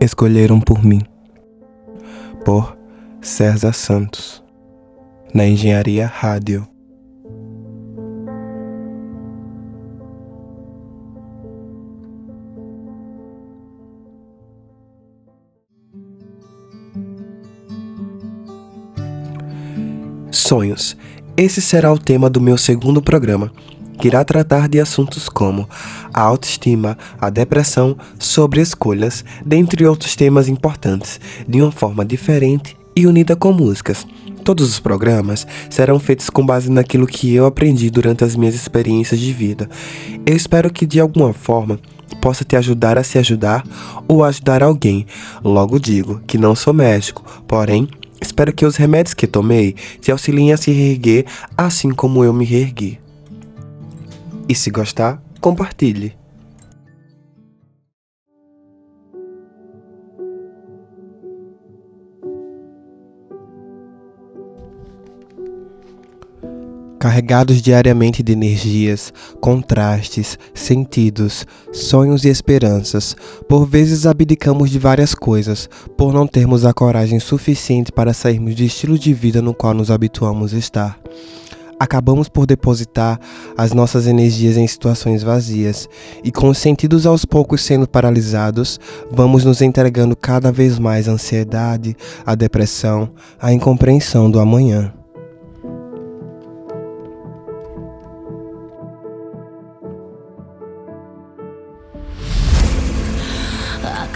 Escolheram por mim. Por César Santos. Na Engenharia Rádio. Sonhos. Esse será o tema do meu segundo programa, que irá tratar de assuntos como a autoestima, a depressão, sobre escolhas, dentre outros temas importantes, de uma forma diferente e unida com músicas. Todos os programas serão feitos com base naquilo que eu aprendi durante as minhas experiências de vida. Eu espero que de alguma forma possa te ajudar a se ajudar ou ajudar alguém. Logo digo que não sou médico, porém espero que os remédios que tomei te auxiliem a se reerguer assim como eu me reergui. E se gostar, compartilhe. Carregados diariamente de energias, contrastes, sentidos, sonhos e esperanças, por vezes abdicamos de várias coisas, por não termos a coragem suficiente para sairmos do estilo de vida no qual nos habituamos a estar acabamos por depositar as nossas energias em situações vazias e, com os sentidos aos poucos sendo paralisados, vamos nos entregando cada vez mais à ansiedade, à depressão, à incompreensão do amanhã.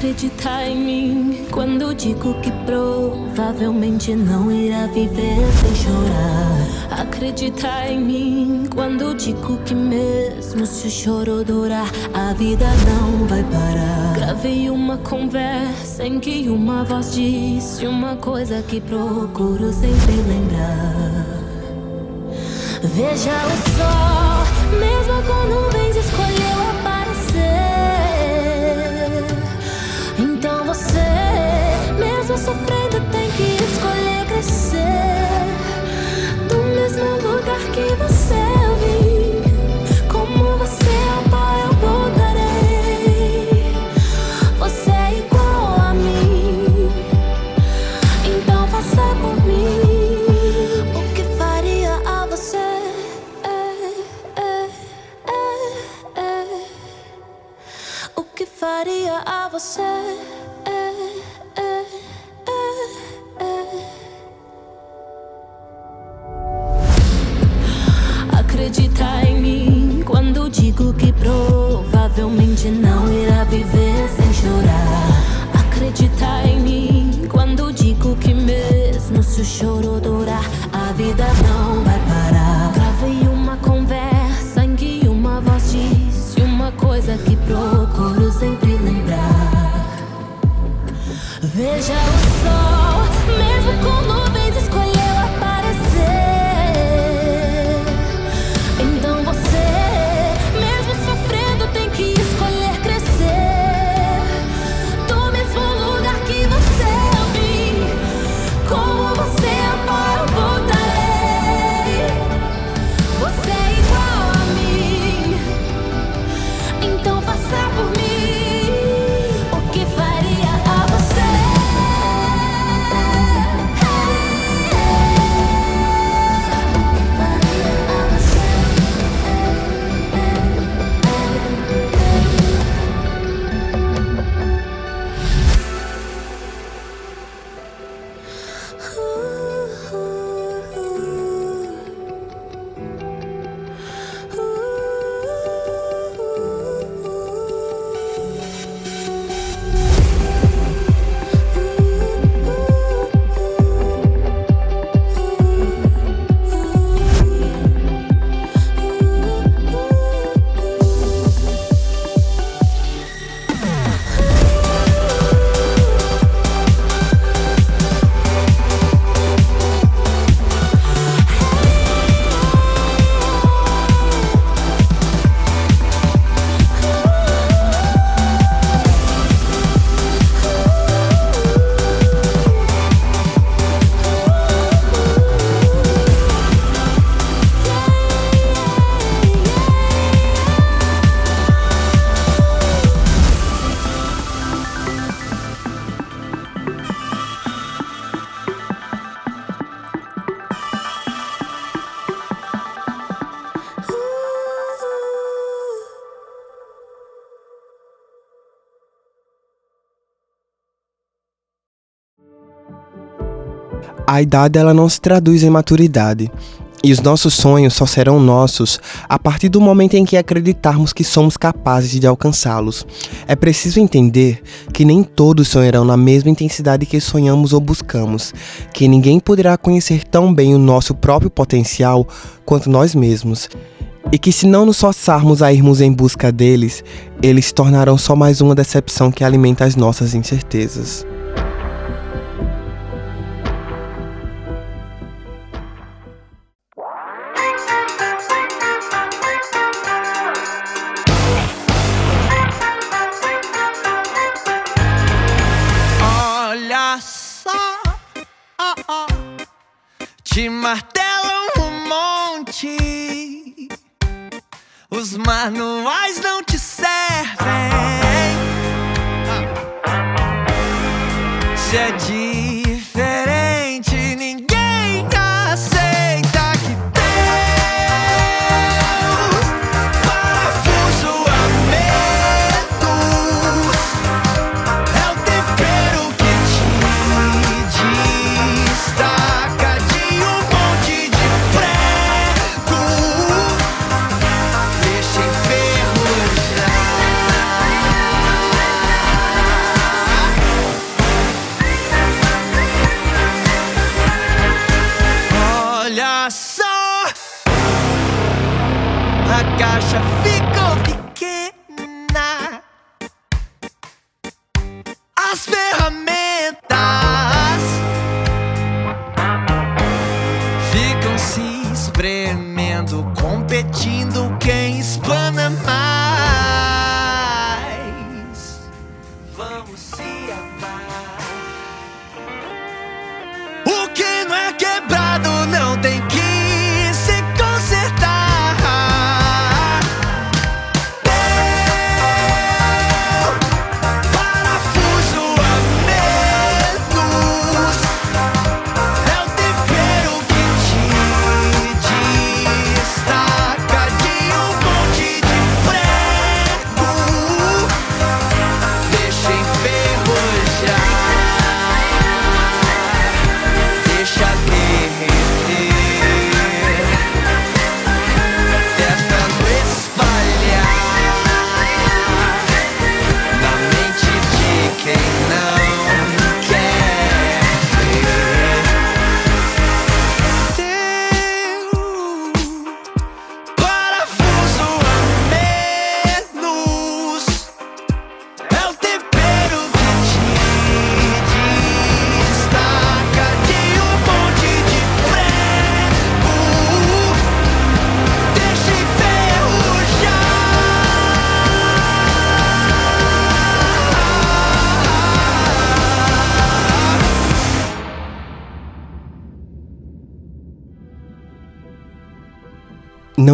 Acreditar em mim quando digo que provavelmente não irá viver sem chorar. Acreditar em mim quando digo que mesmo se o choro durar, a vida não vai parar. Gravei uma conversa em que uma voz disse uma coisa que procuro sempre lembrar. Veja o sol, mesmo com nuvens A idade ela não se traduz em maturidade. E os nossos sonhos só serão nossos a partir do momento em que acreditarmos que somos capazes de alcançá-los. É preciso entender que nem todos sonharão na mesma intensidade que sonhamos ou buscamos, que ninguém poderá conhecer tão bem o nosso próprio potencial quanto nós mesmos. E que se não nos forçarmos a irmos em busca deles, eles se tornarão só mais uma decepção que alimenta as nossas incertezas. Te martelam um monte. Os manuais não te servem. Se é dia caixa. Fica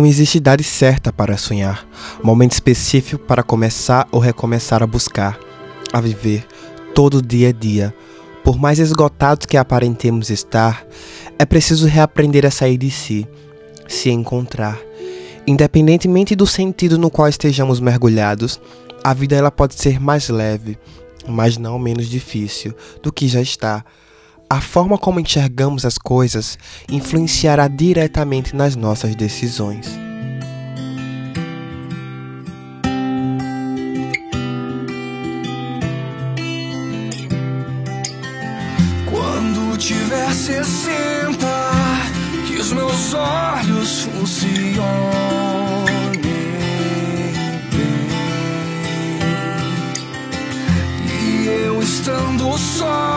Não existe idade certa para sonhar, momento específico para começar ou recomeçar a buscar, a viver, todo dia a dia. Por mais esgotados que aparentemos estar, é preciso reaprender a sair de si, se encontrar. Independentemente do sentido no qual estejamos mergulhados, a vida ela pode ser mais leve, mas não menos difícil do que já está. A forma como enxergamos as coisas influenciará diretamente nas nossas decisões. Quando tiver sessenta, que os meus olhos funcionem bem, e eu estando só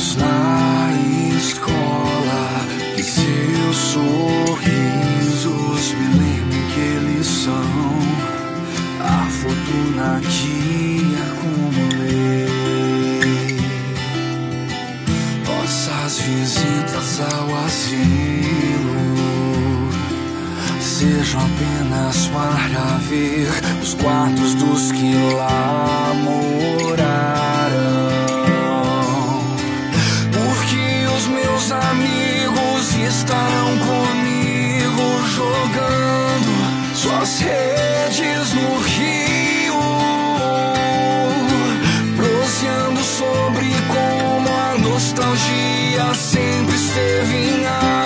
netos na escola. Que seus sorrisos me lembrem que eles são a fortuna que acumulei. Nossas visitas ao asilo sejam apenas para ver os quartos dos que lá moraram. meus amigos estarão comigo jogando suas redes no rio, prosseando sobre como a nostalgia sempre esteve em ar.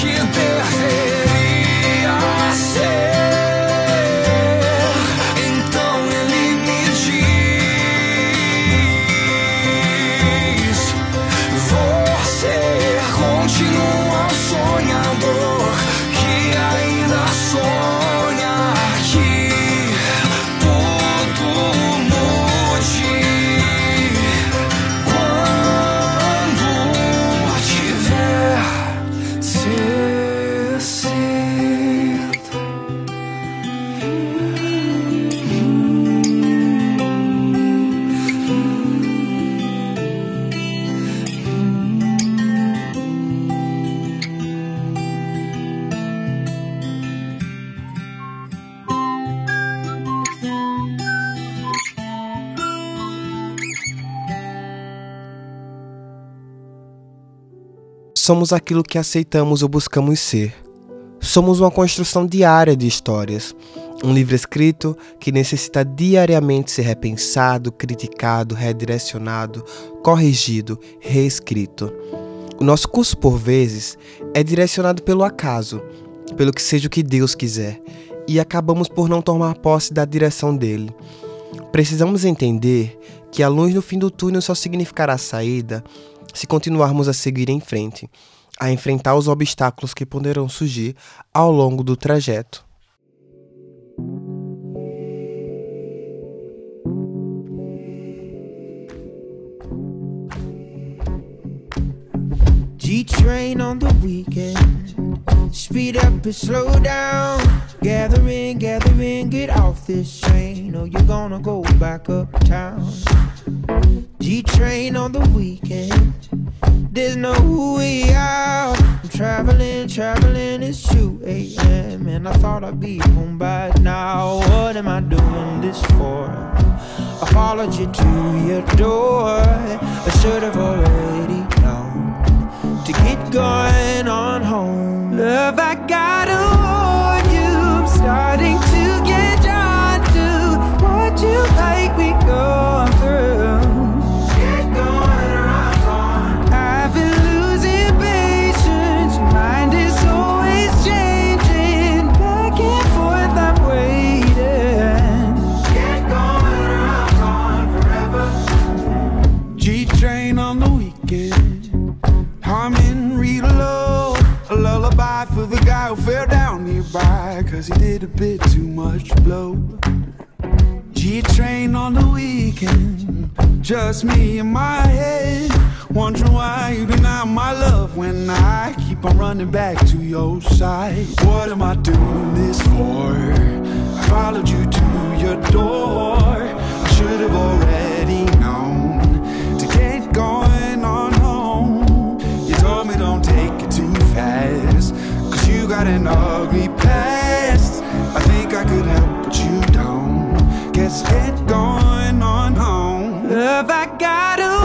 Com Somos aquilo que aceitamos ou buscamos ser. Somos uma construção diária de histórias. Um livro escrito que necessita diariamente ser repensado, criticado, redirecionado, corrigido, reescrito. O nosso curso, por vezes, é direcionado pelo acaso, pelo que seja o que Deus quiser, e acabamos por não tomar posse da direção dele. Precisamos entender que a luz no fim do túnel só significará saída se continuarmos a seguir em frente, a enfrentar os obstáculos que poderão surgir ao longo do trajeto. G-train on the weekend. Speed up and slow down. Get off this train, or you're gonna go back uptown. G train on the weekend. There's no way out. I'm traveling, traveling. It's 2 a.m. And I thought I'd be home by now. What am I doing this for? I followed you to your door. I should have already known to get going on home. Love, I gotta cause he did a bit too much blow. G train on the weekend, just me in my head. Wondering why you deny my love when I keep on running back to your side. What am I doing this for? I followed you to your door. I should have already known to get going on home. You told me don't take it too fast, cause you got an ugly past. I could help, but you don't. Guess going on home. I gotta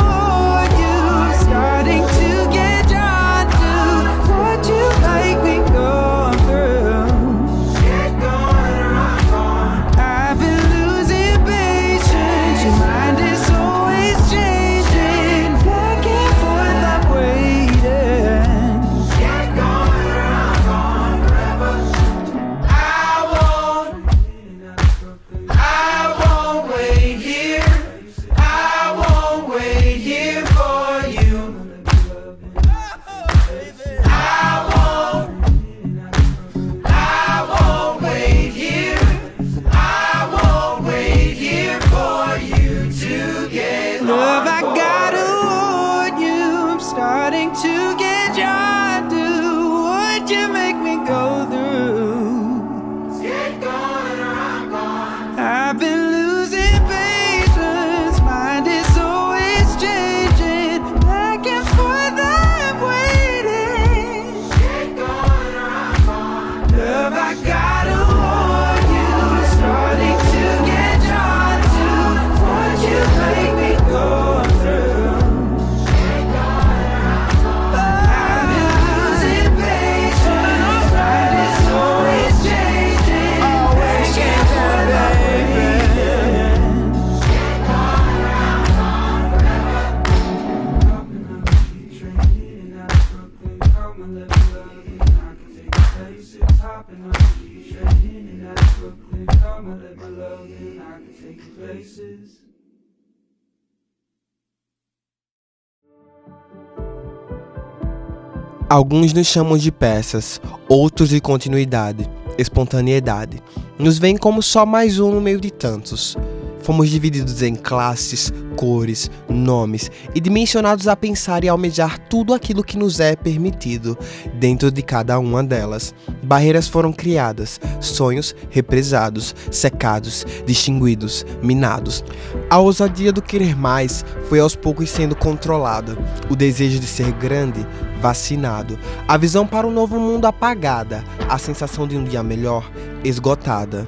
Alguns nos chamam de peças, outros de continuidade, espontaneidade. Nos veem como só mais um no meio de tantos. Fomos divididos em classes, cores, nomes e dimensionados a pensar e almejar tudo aquilo que nos é permitido dentro de cada uma delas. Barreiras foram criadas, sonhos represados, secados, distinguidos, minados. A ousadia do querer mais foi aos poucos sendo controlada, o desejo de ser grande vacinado, a visão para um novo mundo apagada, a sensação de um dia melhor esgotada.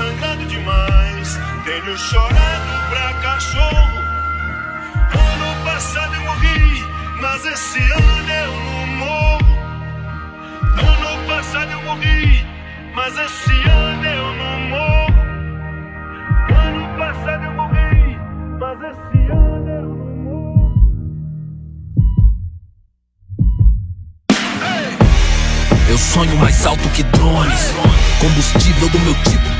Tenho sangrado demais, tenho chorado pra cachorro. Ano passado eu morri, mas esse ano eu não morro. Ano passado eu morri, mas esse ano eu não morro. Ano passado eu morri, mas esse ano eu não morro. Eu sonho mais alto que drones. Combustível do meu tipo,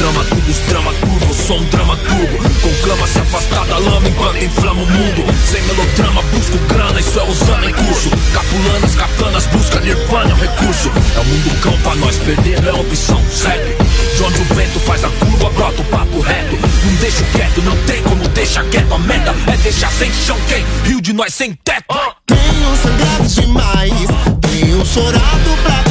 Trama, tudo os drama curvo, sou um drama turbo. Conclama se afastar da lama enquanto inflama o mundo. Sem melodrama, busco grana, isso é usando em curso. Capulanas, katanas, busca nirvana, é um recurso. É o mundo cão pra nós, perder não é opção, segue. De onde o vento faz a curva, brota o papo reto. Não deixo quieto, não tem como deixar quieto. A meta é deixar sem chão quem? Rio de nós sem teto. Tenho sangrado demais, tenho chorado pra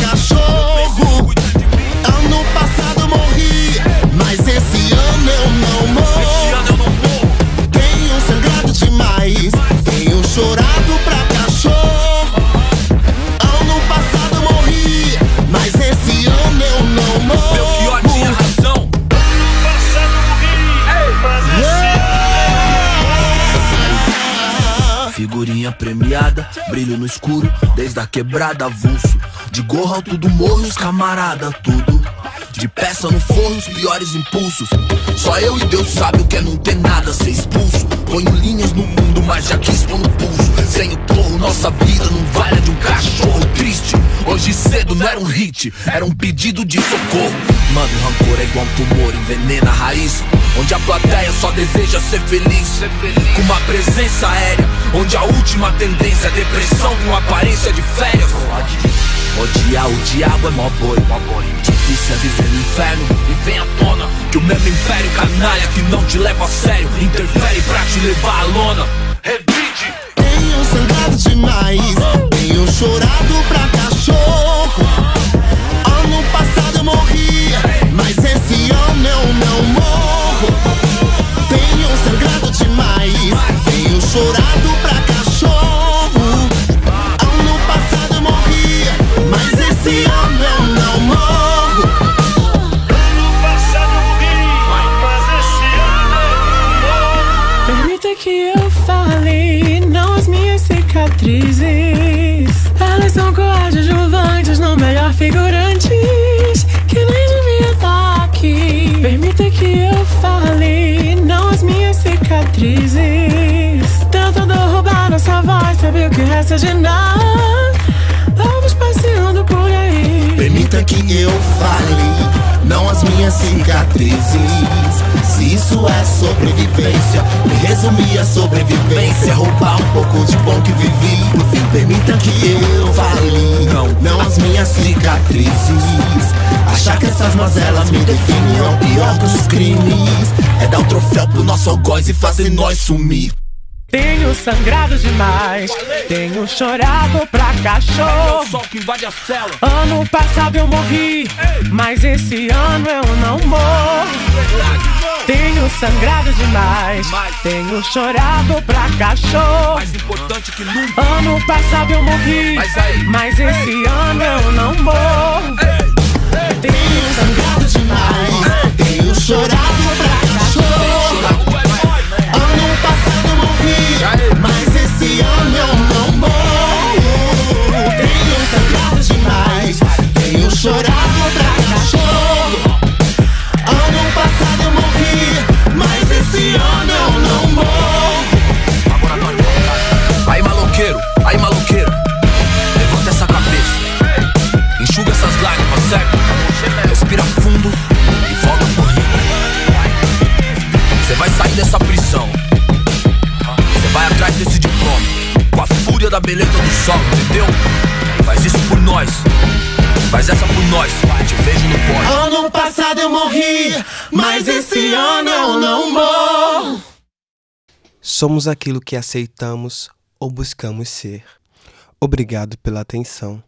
brilho no escuro, desde a quebrada avulso. De gorro alto do morro, os camarada, tudo. De peça no forno, os piores impulsos. Só eu e Deus sabe o que é não ter nada, ser expulso. Ponho linhas no mundo, mas já quis pôr no pulso. Sem o torro, nossa vida não vale de um cachorro. Hoje cedo não era um hit, era um pedido de socorro. Mano, rancor é igual um tumor, envenena a raiz. Onde a plateia só deseja ser feliz. Com uma presença aérea, onde a última tendência é depressão com aparência de férias. Odiar o diabo é mó boi. Difícil é viver no inferno e vem à tona que o mesmo império canalha que não te leva a sério interfere pra te levar à lona. Revide. Tenho sangrado demais, tenho chorado pra cachorro. Ano passado eu morria, mas esse ano eu não morro. Tenho sangrado demais, tenho chorado pra cachorro. Ano passado eu morria, mas esse ano eu não morro. Ano passado eu morri, mas esse ano eu Permita que eu fale, não as minhas cicatrizes. Tentando roubar nossa voz, sabe o que resta de nós? Lobos passeando por aí. Permita que eu fale, não as minhas cicatrizes. Se isso é sobrevivência, me resumir a sobrevivência. Roubar um pouco de bom que vivi. No fim, permita que eu fale, não, não as minhas cicatrizes. Que essas mazelas me definem é o pior dos crimes. É dar o troféu pro nosso algoz e fazer nós sumir. Tenho sangrado demais, tenho chorado pra cachorro. Sol que invade a cela. Ano passado eu morri, mas esse ano eu não morro. Tenho sangrado demais, tenho chorado pra cachorro. Mais importante que nunca. Ano passado eu morri, Mas mas esse ano eu não morro. Tenho sangrado demais, tenho chorado pra cachorro. Ano passado morri, mas esse ano eu não morro. Tenho sangrado demais, tenho chorado Somos aquilo que aceitamos ou buscamos ser. Obrigado pela atenção.